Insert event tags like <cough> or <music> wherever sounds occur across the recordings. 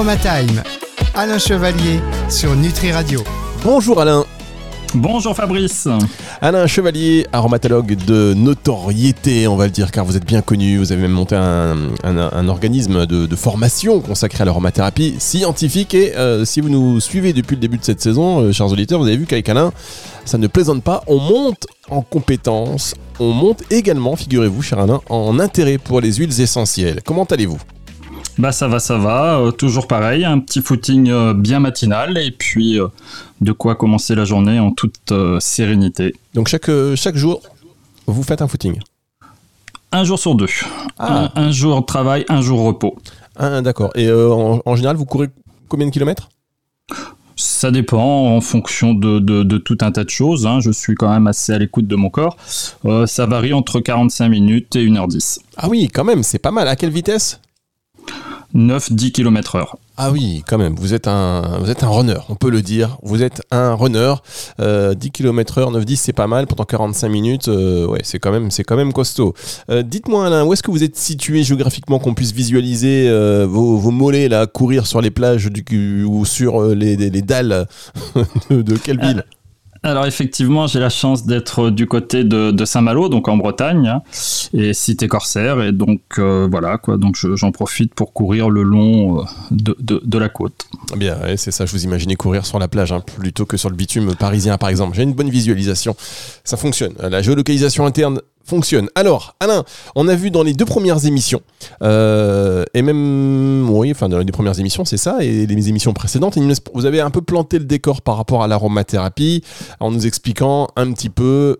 Aromatime, Alain Chevalier sur Nutri Radio. Bonjour Alain. Bonjour Fabrice. Alain Chevalier, aromatologue de notoriété, on va le dire, car vous êtes bien connu. Vous avez même monté un, organisme de, formation consacré à l'aromathérapie scientifique. Et euh, si vous nous suivez depuis le début de cette saison, euh, chers auditeurs, vous avez vu qu'avec Alain, ça ne plaisante pas. On monte en compétences, on monte également, figurez-vous, cher Alain, en intérêt pour les huiles essentielles. Comment allez-vous? Bah ça va, ça va, euh, toujours pareil, un petit footing euh, bien matinal et puis euh, de quoi commencer la journée en toute sérénité. Donc chaque, chaque jour, vous faites un footing Un jour sur deux. Ah. Un, jour travail, un jour repos. Ah, D'accord. Et en, général, vous courez combien de kilomètres? Ça dépend en fonction de, de, tout un tas de choses. Hein. Je suis quand même assez à l'écoute de mon corps. ça varie entre 45 minutes et 1h10. Ah oui, quand même, c'est pas mal. À quelle vitesse? 9-10 km heure. Ah oui, quand même, vous êtes un, vous êtes un runner, on peut le dire. Vous êtes un runner. 10 km heure, 9-10, c'est pas mal. Pendant 45 minutes, euh, ouais, c'est quand, même, c'est quand même costaud. Euh, dites-moi Alain, où est-ce que vous êtes situé géographiquement qu'on puisse visualiser euh, vos, vos, mollets là, courir sur les plages du, ou sur les, les, dalles <laughs> de, quelle ville? Alors effectivement, j'ai la chance d'être du côté de, Saint-Malo, donc en Bretagne, et cité corsaire, et donc euh, voilà quoi. Donc j'en profite pour courir le long euh, de, la côte. Bien, c'est ça. Je vous imaginais courir sur la plage hein, plutôt que sur le bitume parisien, par exemple. J'ai une bonne visualisation. Ça fonctionne. La géolocalisation interne fonctionne. Alors, Alain, on a vu dans les deux premières émissions, euh, et même, oui, enfin, dans les deux premières émissions, c'est ça, et les émissions précédentes, vous avez un peu planté le décor par rapport à l'aromathérapie, en nous expliquant un petit peu,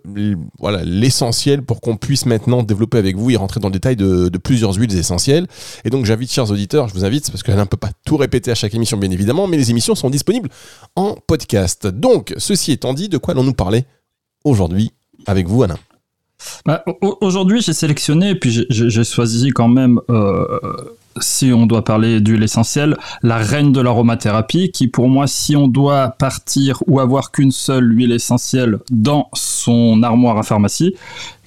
voilà, l'essentiel pour qu'on puisse maintenant développer avec vous et rentrer dans le détail de, plusieurs huiles essentielles. Et donc, j'invite, chers auditeurs, je vous invite, parce qu'Alain ne peut pas tout répéter à chaque émission, bien évidemment, mais les émissions sont disponibles en podcast. Donc, ceci étant dit, de quoi allons-nous parler aujourd'hui avec vous, Alain? Bah, Aujourd'hui, j'ai sélectionné, puis j'ai choisi quand même, euh, si on doit parler d'huile essentielle, la reine de l'aromathérapie, qui pour moi, si on doit partir ou avoir qu'une seule huile essentielle dans son armoire à pharmacie,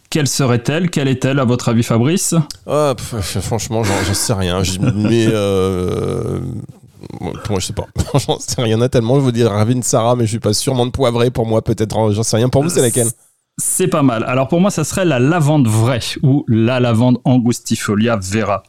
quelle serait-elle? Quelle est-elle à votre avis, Fabrice? Ah, Franchement, j'en sais rien. Mais euh, moi, je sais pas. <laughs> J'en sais rien. Il y en a tellement. Je veux dire Ravine Sarah, mais je suis pas sûrement de poivré pour moi, peut-être. J'en sais rien. Pour vous, c'est laquelle? C'est pas mal. Alors pour moi, ça serait la lavande vraie ou la lavande angustifolia vera.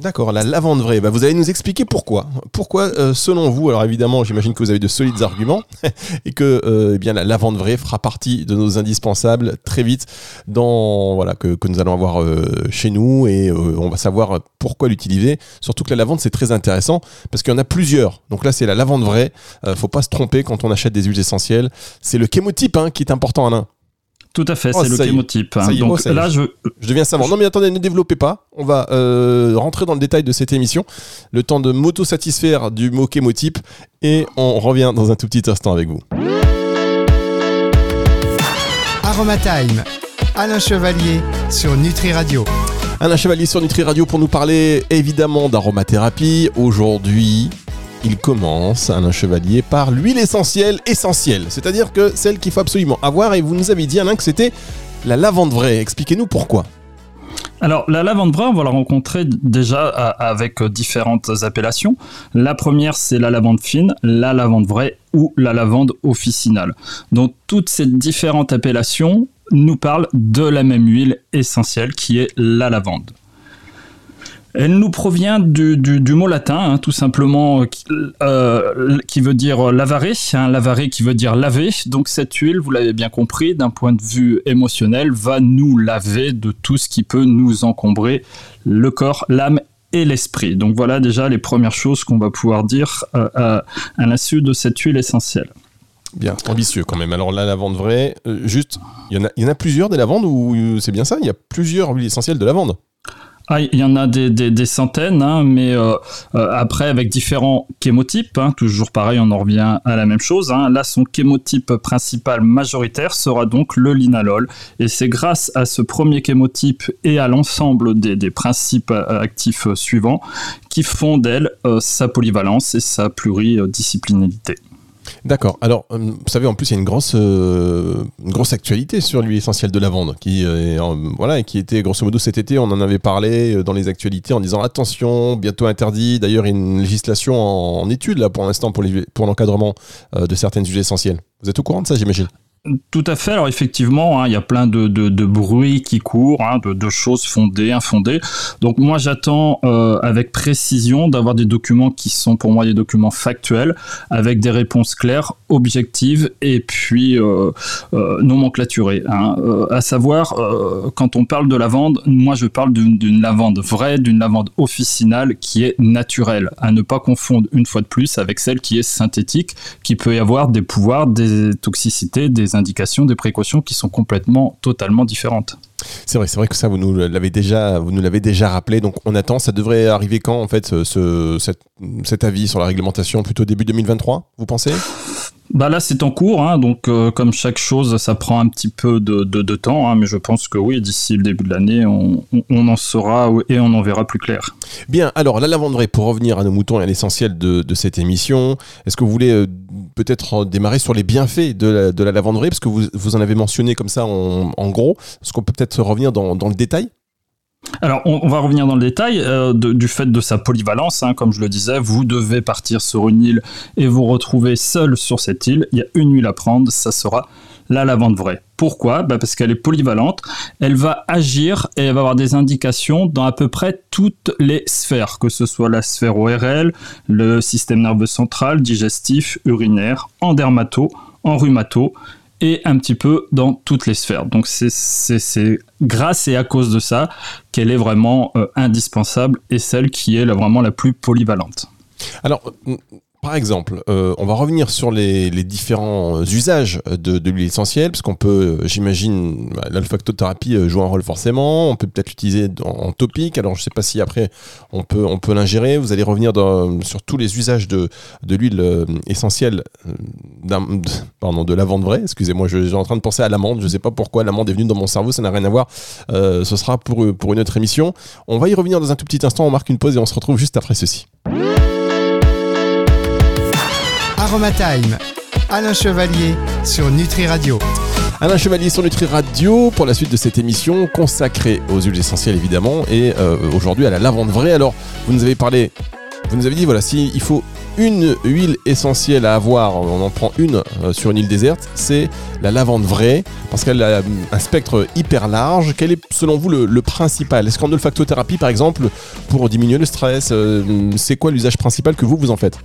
D'accord, la lavande vraie. Bah, vous allez nous expliquer pourquoi. Pourquoi, euh, selon vous, alors évidemment, j'imagine que vous avez de solides arguments <laughs> et que euh, eh bien la lavande vraie fera partie de nos indispensables très vite dans voilà que, nous allons avoir euh, chez nous et on va savoir pourquoi l'utiliser. Surtout que la lavande c'est très intéressant parce qu'il y en a plusieurs. Donc là c'est la lavande vraie. faut pas se tromper quand on achète des huiles essentielles. C'est le chémotype hein, qui est important, Alain. Tout à fait, oh, c'est le chémotype. Hein. Donc oh, là, je... je deviens savant. Non, mais attendez, ne développez pas. On va euh, rentrer dans le détail de cette émission. Le temps de m'auto-satisfaire du mot chémotype. Et on revient dans un tout petit instant avec vous. Aromatime, Alain Chevalier sur Nutri Radio. Alain Chevalier sur Nutri Radio pour nous parler évidemment d'aromathérapie. Aujourd'hui, il commence, Alain Chevalier, par l'huile essentielle essentielle, c'est-à-dire que celle qu'il faut absolument avoir, et vous nous avez dit, Alain, que c'était la lavande vraie. Expliquez-nous pourquoi. Alors, la lavande vraie, on va la rencontrer déjà avec différentes appellations. La première, c'est la lavande fine, la lavande vraie ou la lavande officinale. Donc, toutes ces différentes appellations nous parlent de la même huile essentielle qui est la lavande. Elle nous provient du, mot latin, hein, tout simplement, euh, qui veut dire lavaré, hein, lavaré qui veut dire laver. Donc cette huile, vous l'avez bien compris, d'un point de vue émotionnel, va nous laver de tout ce qui peut nous encombrer le corps, l'âme et l'esprit. Donc voilà déjà les premières choses qu'on va pouvoir dire euh, à, l'insu de cette huile essentielle. Bien, ambitieux quand même. Alors la lavande vraie, euh, juste, il y, en a, y en a plusieurs des lavandes ou c'est bien ça? Il y a plusieurs huiles essentielles de lavande? Ah, il y en a des, centaines, hein, mais euh, euh, après avec différents chémotypes, hein, toujours pareil, on en revient à la même chose. Hein. Là, son chémotype principal majoritaire sera donc le linalol, et c'est grâce à ce premier chémotype et à l'ensemble des, principes euh, actifs suivants qui font d'elle sa polyvalence et sa pluridisciplinarité. D'accord. Alors, euh, vous savez, en plus, il y a une grosse, euh, actualité sur l'huile essentielle de lavande, qui, euh, voilà, qui était grosso modo cet été. On en avait parlé dans les actualités en disant attention, bientôt interdit. D'ailleurs, une législation en, étude là pour l'instant pour, pour l'encadrement de certaines huiles essentielles. Vous êtes au courant de ça, j'imagine? Tout à fait. Alors effectivement, hein, il y a plein de, de, bruits qui courent, hein, de, choses fondées, infondées. Donc moi, j'attends euh, avec précision d'avoir des documents qui sont pour moi des documents factuels, avec des réponses claires, objectives et puis euh, euh, nomenclaturées. Hein. à savoir, quand on parle de lavande, moi je parle d'une lavande vraie, d'une lavande officinale qui est naturelle, à ne pas confondre une fois de plus avec celle qui est synthétique, qui peut y avoir des pouvoirs, des toxicités, des indications, des précautions qui sont complètement, totalement différentes. C'est vrai, c'est vrai que ça, vous nous l'avez déjà, vous nous l'avez déjà rappelé. Donc, on attend. Ça devrait arriver quand, en fait, ce, cet avis sur la réglementation? Plutôt début 2023, vous pensez? Bah là, c'est en cours, hein, donc euh, comme chaque chose, ça prend un petit peu de, temps, hein, mais je pense que oui, d'ici le début de l'année, on, en saura et on en verra plus clair. Bien, alors la lavanderaie, pour revenir à nos moutons et à l'essentiel de, cette émission, est-ce que vous voulez euh, peut-être démarrer sur les bienfaits de la, de la lavanderie, parce que vous, en avez mentionné comme ça en, gros, est-ce qu'on peut peut-être revenir dans le détail? Alors, on, va revenir dans le détail euh, du fait de sa polyvalence. Hein, comme je le disais, vous devez partir sur une île et vous retrouver seul sur cette île. Il y a une huile à prendre, ça sera la lavande vraie. Pourquoi? Bah Parce qu'elle est polyvalente, elle va agir et elle va avoir des indications dans à peu près toutes les sphères, que ce soit la sphère ORL, le système nerveux central, digestif, urinaire, en dermato, en rhumato et un petit peu dans toutes les sphères. Donc c'est grâce et à cause de ça qu'elle est vraiment euh, indispensable et celle qui est vraiment la plus polyvalente. Alors, par exemple, euh, on va revenir sur les, différents usages de, l'huile essentielle, parce qu'on peut, euh, j'imagine, bah, l'olfactothérapie euh, joue un rôle forcément. On peut peut-être l'utiliser en, topique. Alors, je ne sais pas si après on peut, l'ingérer. Vous allez revenir sur tous les usages de, l'huile essentielle, pardon, de lavande vraie. Excusez-moi, je, suis en train de penser à l'amande. Je ne sais pas pourquoi l'amande est venue dans mon cerveau. Ça n'a rien à voir. ce sera pour une autre émission. On va y revenir dans un tout petit instant. On marque une pause et on se retrouve juste après ceci. Aroma Time. Alain Chevalier sur Nutri Radio. Alain Chevalier sur Nutri Radio pour la suite de cette émission consacrée aux huiles essentielles évidemment et euh, aujourd'hui à la lavande vraie. Alors vous nous avez parlé, vous nous avez dit voilà si faut une huile essentielle à avoir, on en prend une euh, sur une île déserte, c'est la lavande vraie parce qu'elle a un spectre hyper large. Quel est selon vous le, principal? Est-ce qu'en olfactothérapie par exemple pour diminuer le stress, euh, c'est quoi l'usage principal que vous vous en faites?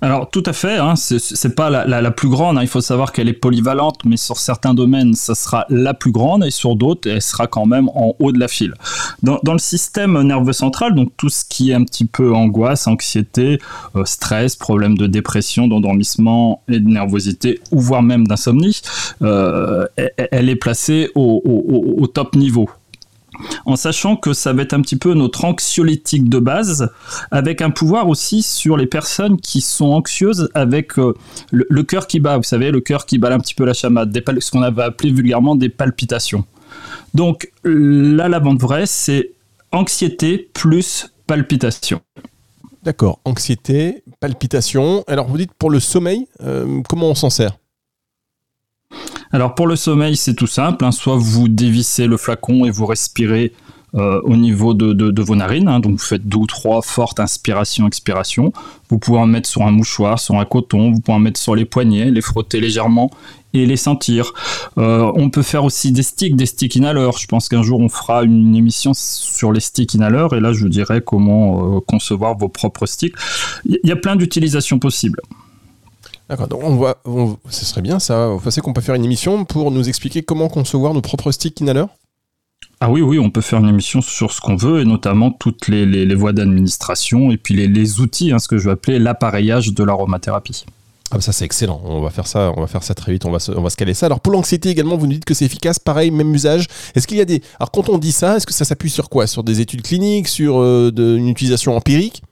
Alors tout à fait, hein, c'est pas la, plus grande, hein. il faut savoir qu'elle est polyvalente, mais sur certains domaines, ça sera la plus grande, et sur d'autres, elle sera quand même en haut de la file. Dans, le système nerveux central, donc tout ce qui est un petit peu angoisse, anxiété, euh, stress, problème de dépression, d'endormissement et de nervosité, ou voire même d'insomnie, euh, elle est placée au top niveau en sachant que ça va être un petit peu notre anxiolytique de base, avec un pouvoir aussi sur les personnes qui sont anxieuses avec euh, le, cœur qui bat, vous savez, le cœur qui bat un petit peu la chamade, ce qu'on avait appelé vulgairement des palpitations. Donc la lavande vraie, c'est anxiété plus palpitation. D'accord, anxiété, palpitation. Alors vous dites pour le sommeil, euh, comment on s'en sert? Alors pour le sommeil, c'est tout simple. Hein. Soit vous dévissez le flacon et vous respirez euh, au niveau de, vos narines. Hein. Donc vous faites deux ou trois fortes inspirations, expirations. Vous pouvez en mettre sur un mouchoir, sur un coton. Vous pouvez en mettre sur les poignets, les frotter légèrement et les sentir. Euh, on peut faire aussi des sticks, des sticks inhaleurs. Je pense qu'un jour on fera une émission sur les sticks inhaleurs et là je dirais comment euh, concevoir vos propres sticks. Il y a plein d'utilisations possibles. D'accord, donc on voit, ce serait bien ça. Vous pensez qu'on peut faire une émission pour nous expliquer comment concevoir nos propres sticks inhaleurs? Ah oui, oui, on peut faire une émission sur ce qu'on veut, et notamment toutes les, voies d'administration, et puis les, outils, hein, ce que je vais appeler l'appareillage de l'aromathérapie. Ah bah ça c'est excellent, on va faire ça, on va faire ça très vite, on va se, on va se caler ça. Alors pour l'anxiété également, vous nous dites que c'est efficace, pareil, même usage. Est-ce qu'il y a des... Alors quand on dit ça, est-ce que ça s'appuie sur quoi? Sur des études cliniques, sur euh, une utilisation empirique?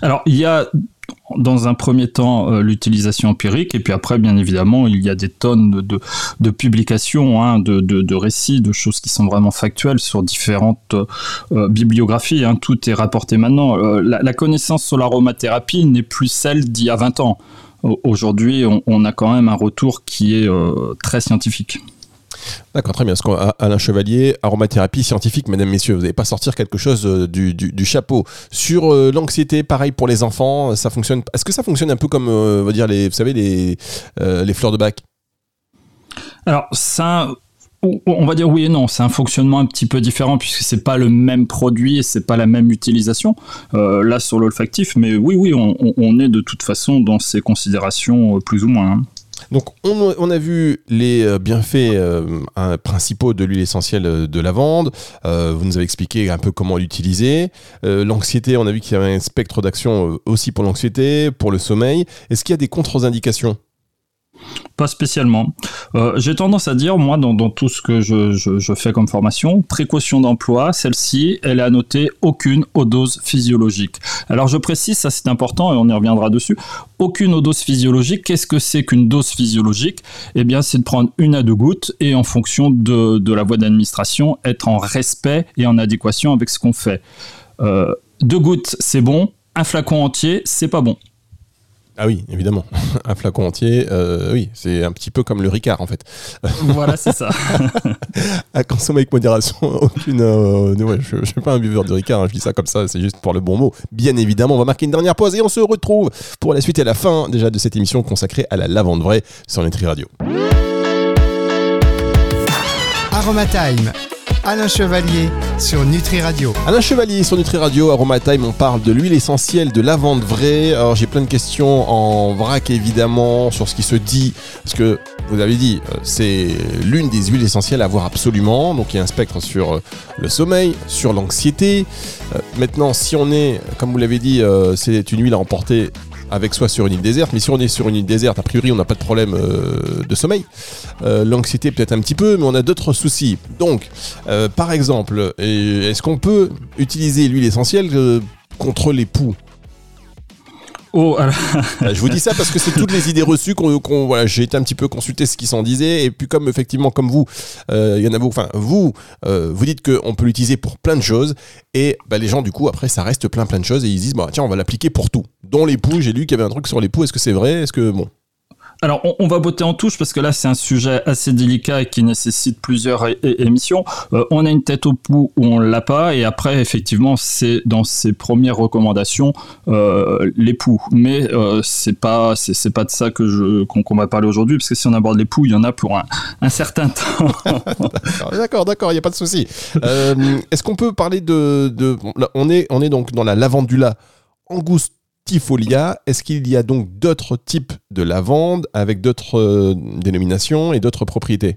Alors il y a dans un premier temps euh, l'utilisation empirique et puis après bien évidemment il y a des tonnes de, publications, hein, de, récits, de choses qui sont vraiment factuelles sur différentes euh, bibliographies. Hein. tout est rapporté maintenant. Euh, la, connaissance sur l'aromathérapie n'est plus celle d'il y a 20 ans. Aujourd'hui, on, a quand même un retour qui est très scientifique. D'accord, très bien. Alain Chevalier, aromathérapie scientifique, mesdames, messieurs, vous n'allez pas sortir quelque chose euh, du, chapeau. Sur euh, l'anxiété, pareil pour les enfants, ça fonctionne. Est-ce que ça fonctionne un peu comme, euh, va dire, les, vous savez, les, les fleurs de bac? Alors, ça on va dire oui et non, c'est un fonctionnement un petit peu différent puisque c'est pas le même produit et c'est pas la même utilisation là sur l'olfactif, mais oui oui on, est de toute façon dans ces considérations plus ou moins. Hein. Donc on, a vu les euh, bienfaits euh, principaux de l'huile essentielle euh, de lavande. vous nous avez expliqué un peu comment l'utiliser. l'anxiété, on a vu qu'il y avait un spectre d'action aussi pour l'anxiété, pour le sommeil. Est-ce qu'il y a des contre-indications? Pas spécialement. Euh, j'ai tendance à dire, moi, dans, tout ce que je, fais comme formation, précaution d'emploi, celle-ci, elle est annotée aucune dose physiologique. Alors je précise, ça c'est important et on y reviendra dessus, aucune dose physiologique. Qu'est-ce que c'est qu'une dose physiologique? Eh bien, c'est de prendre une à deux gouttes et en fonction de, la voie d'administration, être en respect et en adéquation avec ce qu'on fait. Euh, deux gouttes, c'est bon. Un flacon entier, c'est pas bon. Ah oui, évidemment. <laughs> un flacon entier, euh, oui, c'est un petit peu comme le Ricard en fait. <laughs> Voilà, c'est ça. <laughs> à consommer avec modération, aucune. Euh, je ne suis pas un buveur de Ricard, hein, je dis ça comme ça, c'est juste pour le bon mot. Bien évidemment, on va marquer une dernière pause et on se retrouve pour la suite et la fin déjà de cette émission consacrée à la lavande vraie sur Nutri Radio. Aromatime Alain Chevalier sur Nutri Radio. Alain Chevalier sur Nutri Radio, Aromatime, on parle de l'huile essentielle de lavande vraie. Alors j'ai plein de questions en vrac évidemment sur ce qui se dit, parce que vous avez dit, euh, c'est l'une des huiles essentielles à avoir absolument. Donc il y a un spectre sur euh, le sommeil, sur l'anxiété. Euh, maintenant, si on est, comme vous l'avez dit, c'est une huile à emporter avec soi sur une île déserte. Mais si on est sur une île déserte, a priori, on n'a pas de problème euh, de sommeil. Euh, l'anxiété, peut-être un petit peu, mais on a d'autres soucis. Donc, euh, par exemple, est-ce qu'on peut utiliser l'huile essentielle contre les poux? Oh. Euh, je vous dis ça parce que c'est toutes les idées reçues qu'on, voilà, j'ai été un petit peu consulter ce qui s'en disait et puis comme effectivement comme vous, euh, il y en a beaucoup. Enfin, vous, euh, vous dites qu'on peut l'utiliser pour plein de choses et bah, les gens du coup après ça reste plein plein de choses et ils disent bah tiens on va l'appliquer pour tout. Dont les poux, j'ai lu qu'il y avait un truc sur les poux. Est-ce que c'est vrai? Est-ce que bon alors, on, va botter en touche parce que là, c'est un sujet assez délicat et qui nécessite plusieurs émissions. Euh, on a une tête au pouls où on l'a pas, et après, effectivement, c'est dans ses premières recommandations euh, les poux. Mais euh, c'est pas, c'est pas de ça que je qu'on va parler aujourd'hui, parce que si on aborde les poux, il y en a pour un, certain temps. <laughs> d'accord, d'accord, il n'y a pas de souci. Est-ce qu'on peut parler de, de on est, on est donc dans la lavandula angustia est-ce qu'il y a donc d'autres types de lavande avec d'autres euh, dénominations et d'autres propriétés?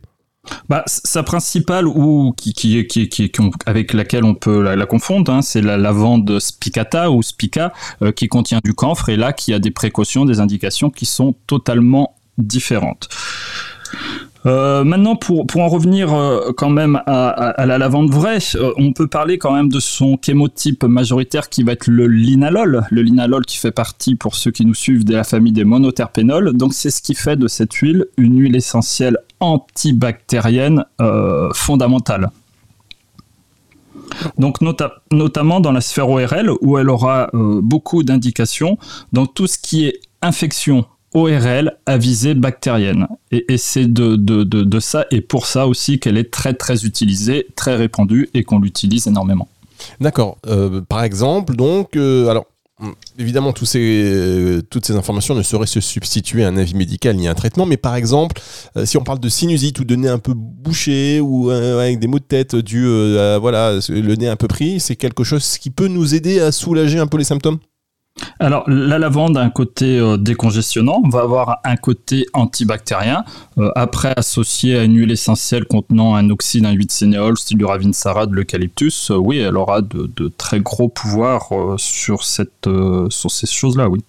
Bah, sa principale ou qui, qui, qui, avec laquelle on peut la, confondre, hein, c'est la lavande spicata ou spica euh, qui contient du camphre et là qui a des précautions, des indications qui sont totalement différentes. Euh, maintenant, pour, pour en revenir euh, quand même à, la lavande vraie, euh, on peut parler quand même de son chémotype majoritaire qui va être le linalol. Le linalol qui fait partie, pour ceux qui nous suivent, de la famille des monoterpénols. Donc c'est ce qui fait de cette huile une huile essentielle antibactérienne fondamentale. Donc notamment dans la sphère ORL où elle aura beaucoup d'indications dans tout ce qui est infection ORL à visée bactérienne. Et, c'est de, ça et pour ça aussi qu'elle est très très utilisée, très répandue et qu'on l'utilise énormément. D'accord. Euh, par exemple, donc, euh, alors, évidemment, tous ces, euh, toutes ces informations ne sauraient se substituer à un avis médical ni à un traitement, mais par exemple, si on parle de sinusite ou de nez un peu bouché ou avec des maux de tête dû voilà, le nez un peu pris, c'est quelque chose qui peut nous aider à soulager un peu les symptômes? Alors, la lavande a un côté euh, décongestionnant, va avoir un côté antibactérien. Euh, après, associé à une huile essentielle contenant un oxyde, un 8 sénéol, style du ravinsara, de l'eucalyptus, euh, oui, elle aura de, très gros pouvoirs sur, ces choses-là, oui.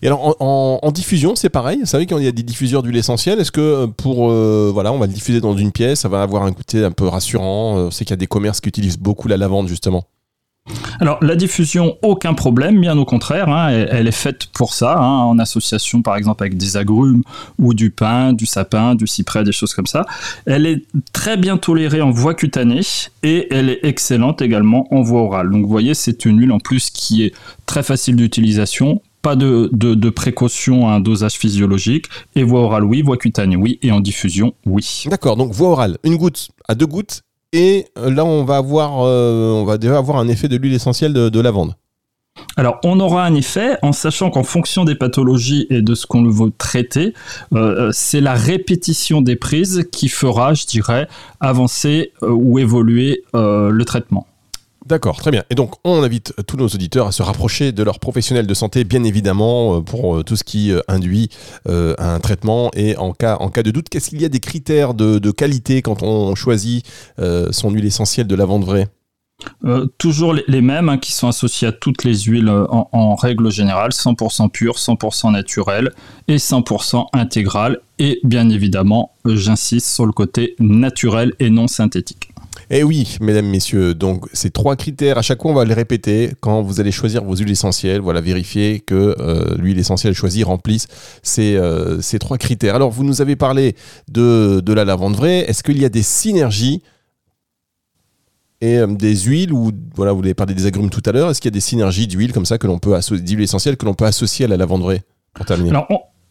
Et alors en, diffusion, c'est pareil. Vous savez qu'il y a des diffuseurs d'huile essentielle. Est-ce que pour voilà, on va le diffuser dans une pièce, ça va avoir un côté un peu rassurant. On qu'il y a des commerces qui utilisent beaucoup la lavande justement. Alors la diffusion, aucun problème, bien au contraire, hein, elle, est faite pour ça, hein, en association par exemple avec des agrumes ou du pin, du sapin, du cyprès, des choses comme ça. Elle est très bien tolérée en voie cutanée et elle est excellente également en voie orale. Donc vous voyez, c'est une huile en plus qui est très facile d'utilisation, pas de, de, précaution à un dosage physiologique. Et voie orale, oui. Voie cutanée, oui. Et en diffusion, oui. D'accord, donc voie orale, une goutte à deux gouttes. Et euh, là, on va, avoir, euh, on va déjà avoir un effet de l'huile essentielle de, lavande. Alors, on aura un effet en sachant qu'en fonction des pathologies et de ce qu'on veut traiter, euh, c'est la répétition des prises qui fera, je dirais, avancer ou évoluer le traitement. D'accord, très bien. Et donc, on invite tous nos auditeurs à se rapprocher de leurs professionnels de santé, bien évidemment, euh, pour euh, tout ce qui euh, induit un traitement. Et en cas, de doute, qu'est-ce qu'il y a des critères de, qualité quand on choisit son huile essentielle de lavande vraie? Toujours les, mêmes hein, qui sont associés à toutes les huiles en, règle générale, 100% pur, 100% naturel et 100% intégral. Et bien évidemment, j'insiste sur le côté naturel et non synthétique. Eh oui, mesdames, messieurs, donc ces trois critères, à chaque fois on va les répéter. Quand vous allez choisir vos huiles essentielles, voilà, vérifier que euh, l'huile essentielle choisie remplisse ces, euh, ces, trois critères. Alors vous nous avez parlé de, de la lavande vraie, est-ce qu'il y a des synergies et euh, des huiles ou voilà vous avez parlé des agrumes tout à l'heure. Est-ce qu'il y a des synergies d'huile comme ça que l'on peut d'huile essentielle que l'on peut associer à la lavande vraie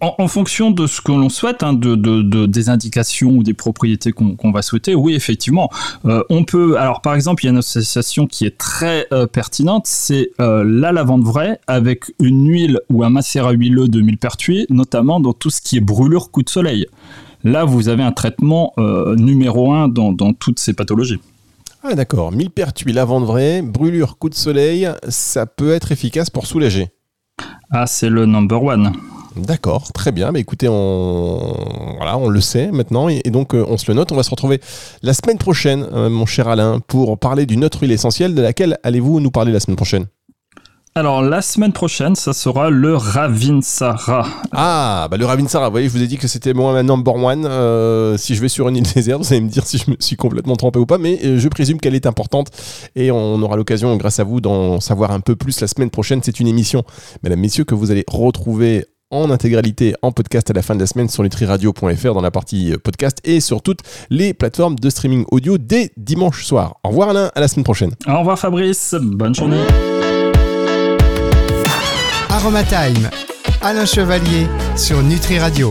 en, fonction de ce que l'on souhaite, hein, de, des indications ou des propriétés qu'on va souhaiter, oui, effectivement, euh, on peut. Alors, par exemple, il y a une association qui est très euh, pertinente, c'est euh, la lavande vraie avec une huile ou un macérat huileux de millepertuis, notamment dans tout ce qui est brûlure coup de soleil. Là, vous avez un traitement numéro un dans, dans toutes ces pathologies. Ah d'accord, millepertuis, lavande vraie, brûlure coup de soleil, ça peut être efficace pour soulager. Ah, c'est le number one. D'accord, très bien. Mais écoutez, on, voilà, on le sait maintenant et, donc euh, on se le note. On va se retrouver la semaine prochaine, euh, mon cher Alain, pour parler d'une autre huile essentielle. De laquelle allez-vous nous parler la semaine prochaine? Alors la semaine prochaine, ça sera le Ravinsara. Ah, bah le Ravinsara, vous voyez, je vous ai dit que c'était moi ma number one. Euh, si je vais sur une île déserte, vous allez me dire si je me suis complètement trompé ou pas, mais je présume qu'elle est importante et on aura l'occasion, grâce à vous, d'en savoir un peu plus la semaine prochaine. C'est une émission, mesdames, messieurs, que vous allez retrouver en intégralité en podcast à la fin de la semaine sur nutriradio.fr dans la partie euh, podcast et sur toutes les plateformes de streaming audio dès dimanche soir. Au revoir Alain, à la semaine prochaine. Au revoir Fabrice, bonne journée. Aroma Time, Alain Chevalier sur Nutri Radio.